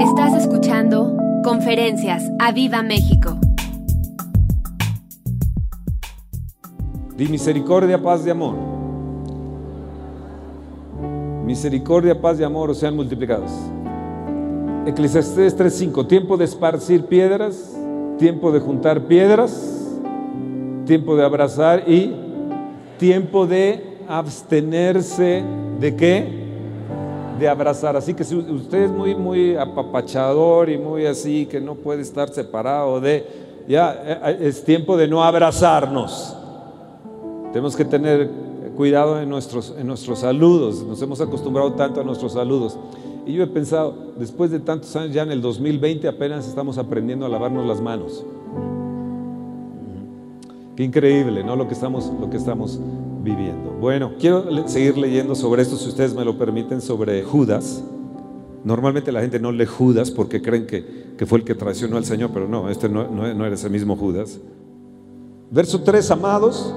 Estás escuchando Conferencias a Viva México. Di misericordia, paz y amor. Misericordia, paz y amor sean multiplicados. Eclesiastés 3:5, tiempo de esparcir piedras, tiempo de juntar piedras, tiempo de abrazar y tiempo de abstenerse de qué? De abrazar. Así que si usted es muy, muy apapachador y muy así, que no puede estar separado de, ya eh, es tiempo de no abrazarnos. Tenemos que tener cuidado en nuestros, en nuestros saludos. Nos hemos acostumbrado tanto a nuestros saludos. Y yo he pensado, después de tantos años, ya en el 2020 apenas estamos aprendiendo a lavarnos las manos. Qué increíble, ¿no? Lo que estamos, lo que estamos viviendo. Bueno, quiero seguir leyendo sobre esto, si ustedes me lo permiten, sobre Judas. Normalmente la gente no lee Judas porque creen que, que fue el que traicionó al Señor, pero no, este no, no, no era ese mismo Judas. Verso 3, amados,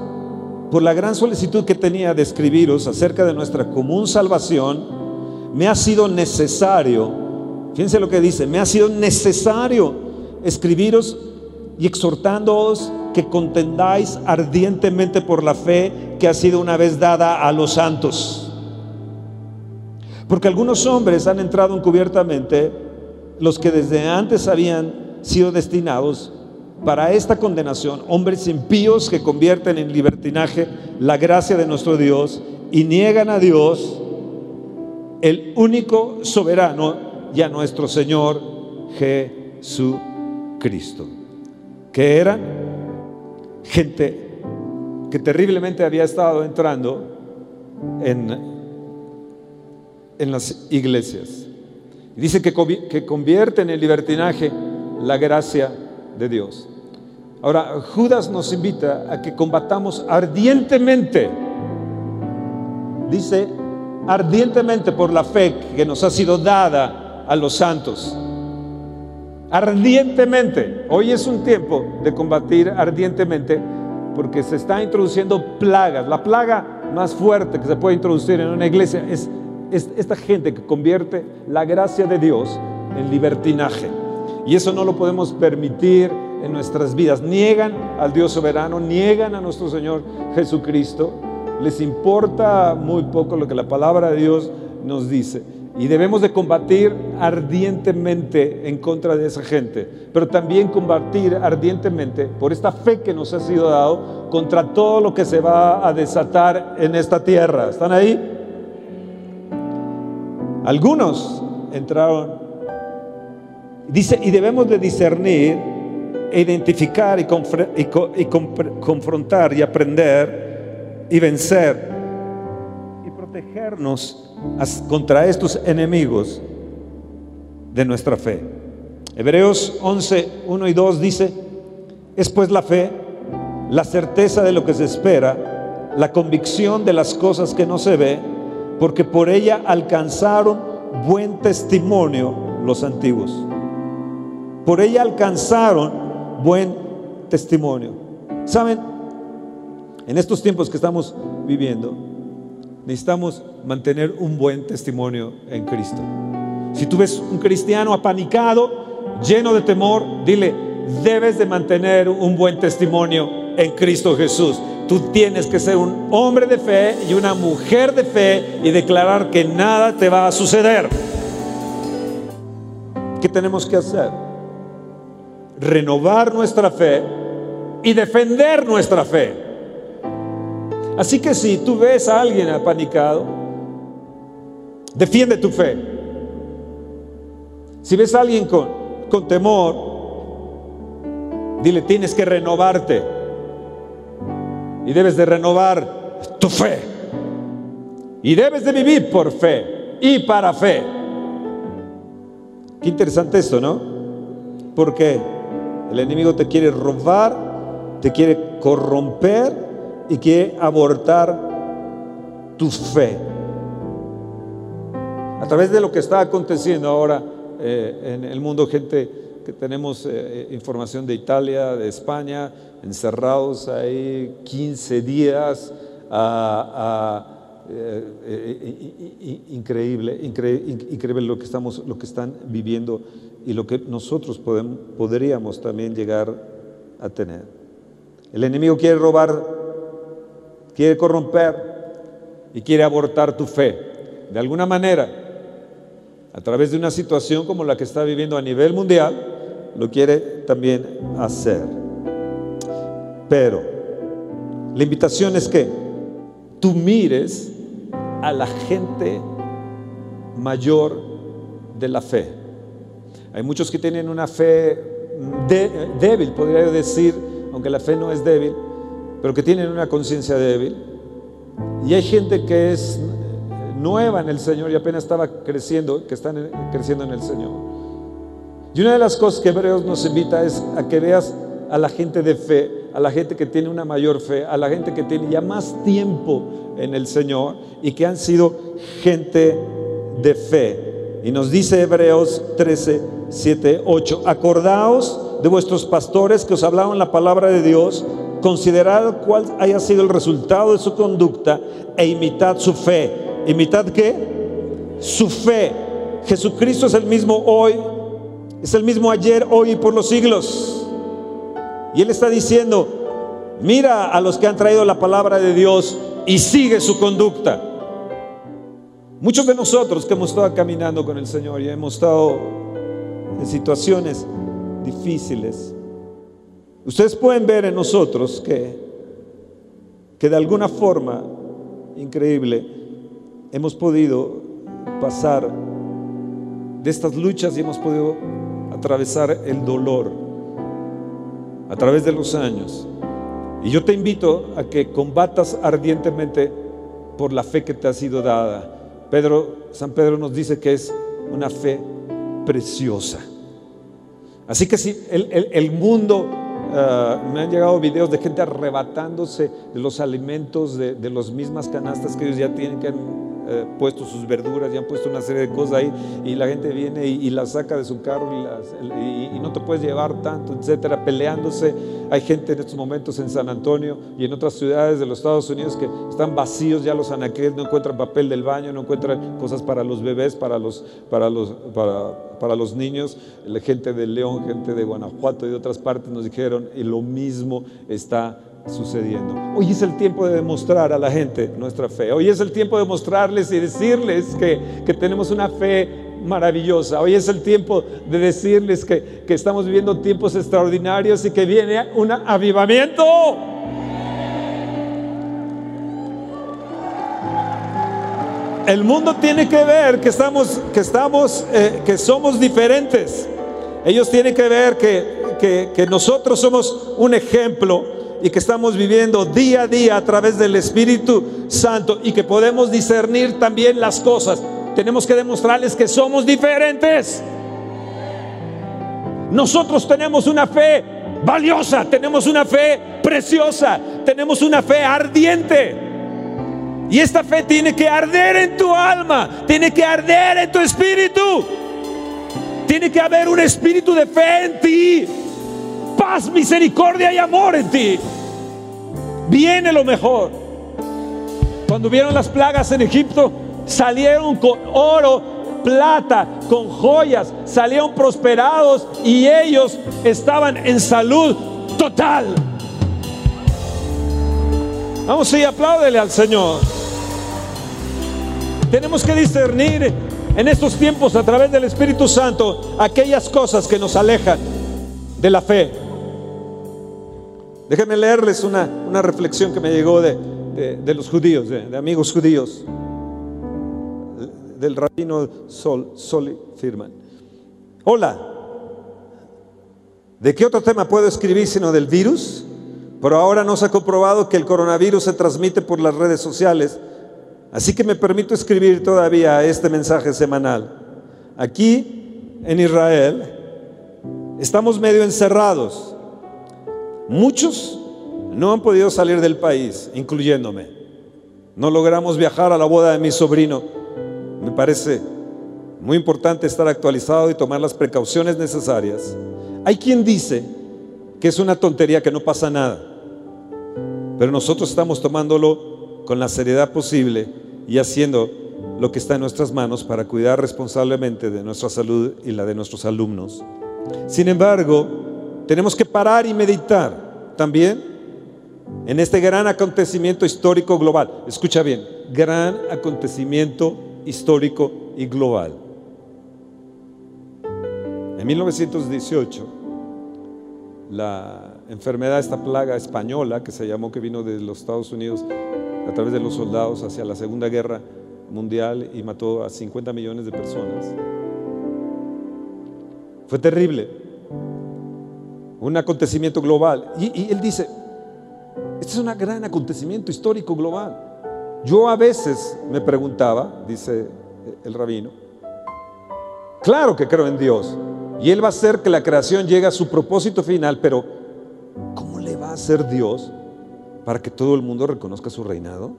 por la gran solicitud que tenía de escribiros acerca de nuestra común salvación, me ha sido necesario, fíjense lo que dice, me ha sido necesario escribiros y exhortándoos contendáis ardientemente por la fe que ha sido una vez dada a los santos. Porque algunos hombres han entrado encubiertamente, los que desde antes habían sido destinados para esta condenación, hombres impíos que convierten en libertinaje la gracia de nuestro Dios y niegan a Dios, el único soberano y a nuestro Señor Jesucristo. Que eran gente que terriblemente había estado entrando en, en las iglesias. Dice que, que convierten en libertinaje la gracia de Dios. Ahora, Judas nos invita a que combatamos ardientemente, dice, ardientemente por la fe que nos ha sido dada a los santos. Ardientemente. Hoy es un tiempo de combatir ardientemente porque se está introduciendo plagas. La plaga más fuerte que se puede introducir en una iglesia es, es esta gente que convierte la gracia de Dios en libertinaje. Y eso no lo podemos permitir en nuestras vidas. Niegan al Dios soberano, niegan a nuestro Señor Jesucristo. Les importa muy poco lo que la palabra de Dios nos dice. Y debemos de combatir ardientemente en contra de esa gente, pero también combatir ardientemente por esta fe que nos ha sido dado contra todo lo que se va a desatar en esta tierra. ¿Están ahí? Algunos entraron, dice, y debemos de discernir, identificar y, confrontar y aprender y vencer protegernos contra estos enemigos de nuestra fe. Hebreos 11, 1 y 2 dice, es pues la fe, la certeza de lo que se espera, la convicción de las cosas que no se ve, porque por ella alcanzaron buen testimonio los antiguos. Por ella alcanzaron buen testimonio. ¿Saben? En estos tiempos que estamos viviendo, necesitamos mantener un buen testimonio en Cristo. Si tú ves un cristiano apanicado, lleno de temor, dile, debes de mantener un buen testimonio en Cristo Jesús. Tú tienes que ser un hombre de fe y una mujer de fe y declarar que nada te va a suceder. ¿Qué tenemos que hacer? Renovar nuestra fe y defender nuestra fe. Así que si tú ves a alguien apanicado, defiende tu fe. Si ves a alguien con, con temor, dile, tienes que renovarte. Y debes de renovar tu fe. Y debes de vivir por fe y para fe. Qué interesante esto, ¿no? Porque el enemigo te quiere robar, te quiere corromper y quiere abortar tu fe. A través de lo que está aconteciendo ahora eh, en el mundo, gente que tenemos eh, información de Italia, de España, encerrados ahí 15 días, eh, eh, increíble, increíble lo que, estamos, lo que están viviendo y lo que nosotros podríamos también llegar a tener. El enemigo quiere robar, quiere corromper y quiere abortar tu fe. De alguna manera, a través de una situación como la que está viviendo a nivel mundial, lo quiere también hacer. Pero la invitación es que tú mires a la gente mayor de la fe. Hay muchos que tienen una fe débil, podría decir, aunque la fe no es débil, pero que tienen una conciencia débil. Y hay gente que es nueva en el Señor y apenas estaba creciendo, que están creciendo en el Señor. Y una de las cosas que Hebreos nos invita es a que veas a la gente de fe, a la gente que tiene una mayor fe, a la gente que tiene ya más tiempo en el Señor y que han sido gente de fe. Y nos dice Hebreos 13, 7, 8, acordaos de vuestros pastores que os hablaron la palabra de Dios, considerad cuál haya sido el resultado de su conducta e imitad su fe. ¿Imitad qué? Su fe. Jesucristo es el mismo hoy, es el mismo ayer, hoy y por los siglos. Y Él está diciendo, mira a los que han traído la palabra de Dios y sigue su conducta. Muchos de nosotros que hemos estado caminando con el Señor y hemos estado en situaciones difíciles, ustedes pueden ver en nosotros que, que de alguna forma increíble hemos podido pasar de estas luchas y hemos podido atravesar el dolor a través de los años. Y yo te invito a que combatas ardientemente por la fe que te ha sido dada. Pedro, San Pedro nos dice que es una fe preciosa. Así que si el, mundo, ah, me han llegado videos de gente arrebatándose de los alimentos, de, de las mismas canastas que ellos ya tienen, que eh, puesto sus verduras, ya han puesto una serie de cosas ahí y la gente viene y, las saca de su carro y, no te puedes llevar tanto, etcétera, peleándose. Hay gente en estos momentos en San Antonio y en otras ciudades de los Estados Unidos que están vacíos ya los anaqueles, no encuentran papel del baño, no encuentran cosas para los bebés, para los, para los, para, para los niños. La gente de León, gente de Guanajuato y de otras partes nos dijeron y lo mismo está sucediendo. Hoy es el tiempo de demostrar a la gente nuestra fe. Hoy es el tiempo de mostrarles y decirles que, tenemos una fe maravillosa. Hoy es el tiempo de decirles que, que estamos viviendo tiempos extraordinarios y que viene un avivamiento. El mundo tiene que ver que estamos, que estamos, eh, que somos diferentes. Ellos tienen que ver que, que, que nosotros somos un ejemplo y que estamos viviendo día a día a través del Espíritu Santo y que podemos discernir también las cosas. Tenemos que demostrarles que somos diferentes. Nosotros tenemos una fe valiosa, tenemos una fe preciosa, tenemos una fe ardiente. Y esta fe tiene que arder en tu alma, tiene que arder en tu espíritu. Tiene que haber un espíritu de fe en ti paz, misericordia y amor en ti. Viene lo mejor. Cuando vieron las plagas en Egipto, salieron con oro, plata, con joyas, salieron prosperados y ellos estaban en salud total. Vamos y apláudele al Señor. Tenemos que discernir en estos tiempos a través del Espíritu Santo aquellas cosas que nos alejan de la fe. Déjenme leerles una, reflexión que me llegó de, los judíos, de, amigos judíos, del rabino Sol, Firman. Hola, ¿de qué otro tema puedo escribir sino del virus? Pero ahora no se ha comprobado que el coronavirus se transmite por las redes sociales, así que me permito escribir todavía este mensaje semanal. Aquí en Israel estamos medio encerrados Muchos no han podido salir del país, incluyéndome. No logramos viajar a la boda de mi sobrino. Me parece muy importante estar actualizado y tomar las precauciones necesarias. Hay quien dice que es una tontería, que no pasa nada. Pero nosotros estamos tomándolo con la seriedad posible y haciendo lo que está en nuestras manos para cuidar responsablemente de nuestra salud y la de nuestros alumnos. Sin embargo, tenemos que parar y meditar también en este gran acontecimiento histórico global. Escucha bien, gran acontecimiento histórico y global. En 1918, la enfermedad, esta plaga española que se llamó, que vino de los Estados Unidos a través de los soldados hacia la Segunda Guerra Mundial y mató a 50 millones de personas. Fue terrible. Un acontecimiento global. Y, él dice, este es un gran acontecimiento histórico global. Yo a veces me preguntaba, dice el rabino, claro que creo en Dios, y Él va a hacer que la creación llegue a su propósito final, pero ¿cómo le va a hacer Dios para que todo el mundo reconozca su reinado?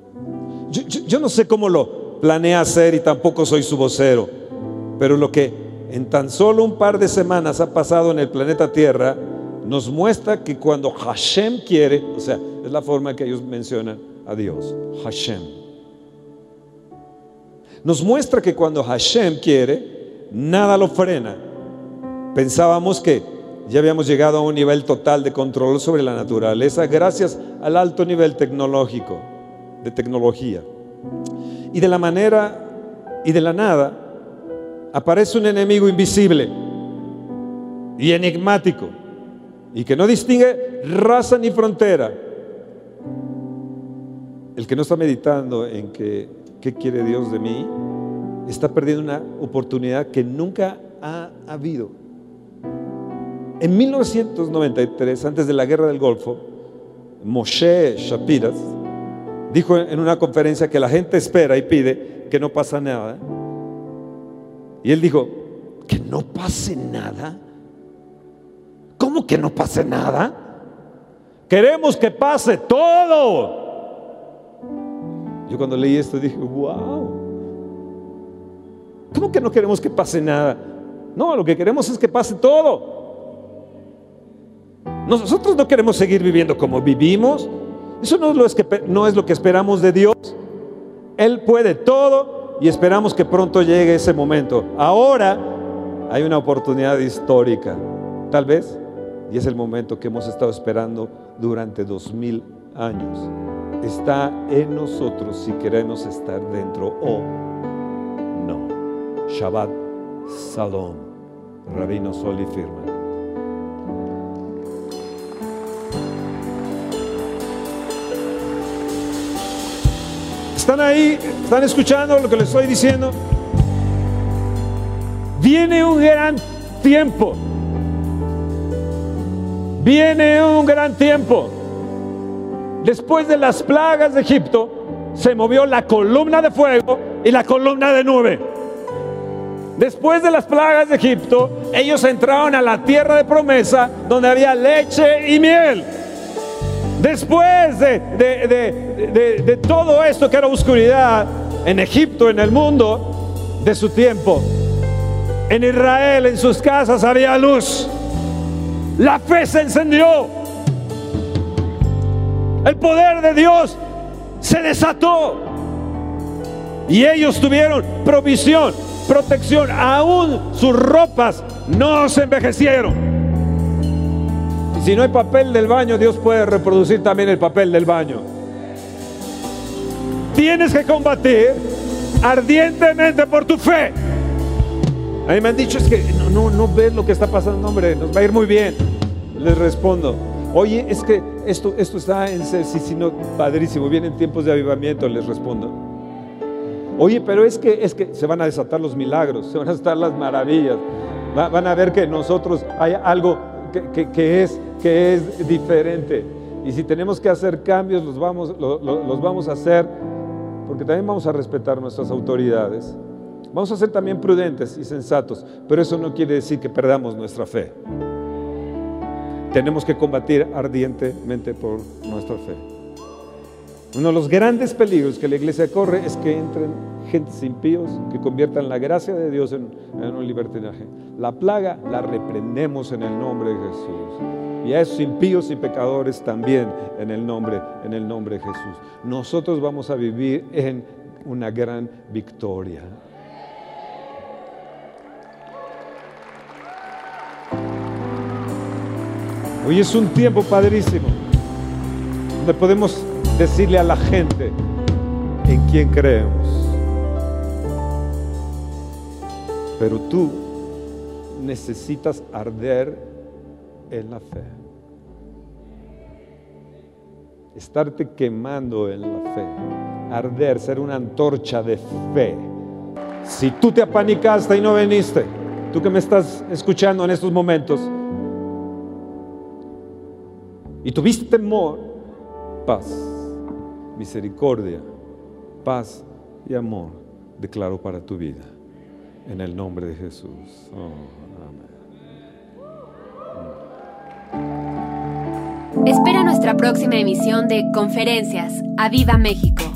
Yo, no sé cómo lo planea hacer y tampoco soy su vocero, pero lo que en tan solo un par de semanas ha pasado en el planeta Tierra nos muestra que cuando Hashem quiere, o sea, es la forma que ellos mencionan a Dios, Hashem. Nos muestra que cuando Hashem quiere, nada lo frena Pensábamos que ya habíamos llegado a un nivel total de control sobre la naturaleza gracias al alto nivel tecnológico, de tecnología. Y de la manera y de la nada aparece un enemigo invisible y enigmático y que no distingue raza ni frontera. El que no está meditando en qué quiere Dios de mí está perdiendo una oportunidad que nunca ha habido. En 1993, antes de la guerra del Golfo, Moshe Shapiras dijo en una conferencia que la gente espera y pide que no pasa nada. Y él dijo, que no pase nada. ¿Cómo que no pase nada? Queremos que pase todo. Yo cuando leí esto dije, wow. ¿Cómo que no queremos que pase nada? No, lo que queremos es que pase todo. Nosotros no queremos seguir viviendo como vivimos. Eso no es, lo que, no es lo que esperamos de Dios. Él puede todo y esperamos que pronto llegue ese momento. Ahora hay una oportunidad histórica, tal vez, y es el momento que hemos estado esperando durante dos mil años. Está en nosotros si queremos estar dentro o no. Shabbat Salom, Rabino Sol y Firma. ¿Están ahí? ¿Están escuchando lo que les estoy diciendo? Viene un gran tiempo. Viene un gran tiempo. Después de las plagas de Egipto, se movió la columna de fuego y la columna de nube. Después de las plagas de Egipto, ellos entraron a la tierra de promesa donde había leche y miel. Después de, todo esto que era oscuridad en Egipto, en el mundo de su tiempo, en Israel, en sus casas había luz. La fe se encendió. El poder de Dios se desató. Y ellos tuvieron provisión, protección. Aún sus ropas no se envejecieron. Si no hay papel del baño, Dios puede reproducir también el papel del baño. Tienes que combatir ardientemente por tu fe. A mí me han dicho es que no, no, no ves lo que está pasando, hombre, nos va a ir muy bien. Les respondo, oye, es que esto, esto está en sino padrísimo, vienen tiempos de avivamiento, les respondo. Oye, pero es que, es que se van a desatar los milagros, se van a desatar las maravillas. van a ver que nosotros hay algo que, es, que es diferente. Y si tenemos que hacer cambios, los vamos, los vamos a hacer, porque también vamos a respetar nuestras autoridades. Vamos a ser también prudentes y sensatos, pero eso no quiere decir que perdamos nuestra fe. Tenemos que combatir ardientemente por nuestra fe. Uno de los grandes peligros que la iglesia corre es que entren gentes impíos que conviertan la gracia de Dios en, un libertinaje. La plaga la reprendemos en el nombre de Jesús. Y a esos impíos y pecadores también en el nombre, en el nombre de Jesús. Nosotros vamos a vivir en una gran victoria. Hoy es un tiempo padrísimo donde podemos decirle a la gente en quién creemos. Pero tú necesitas arder en la fe. Estarte quemando en la fe. Arder, ser una antorcha de fe. Si tú te apanicaste y no viniste, tú que me estás escuchando en estos momentos, y tuviste temor, paz, misericordia, paz y amor declaro para tu vida. En el nombre de Jesús. Oh, Espera nuestra próxima emisión de Conferencias. ¡A Viva México!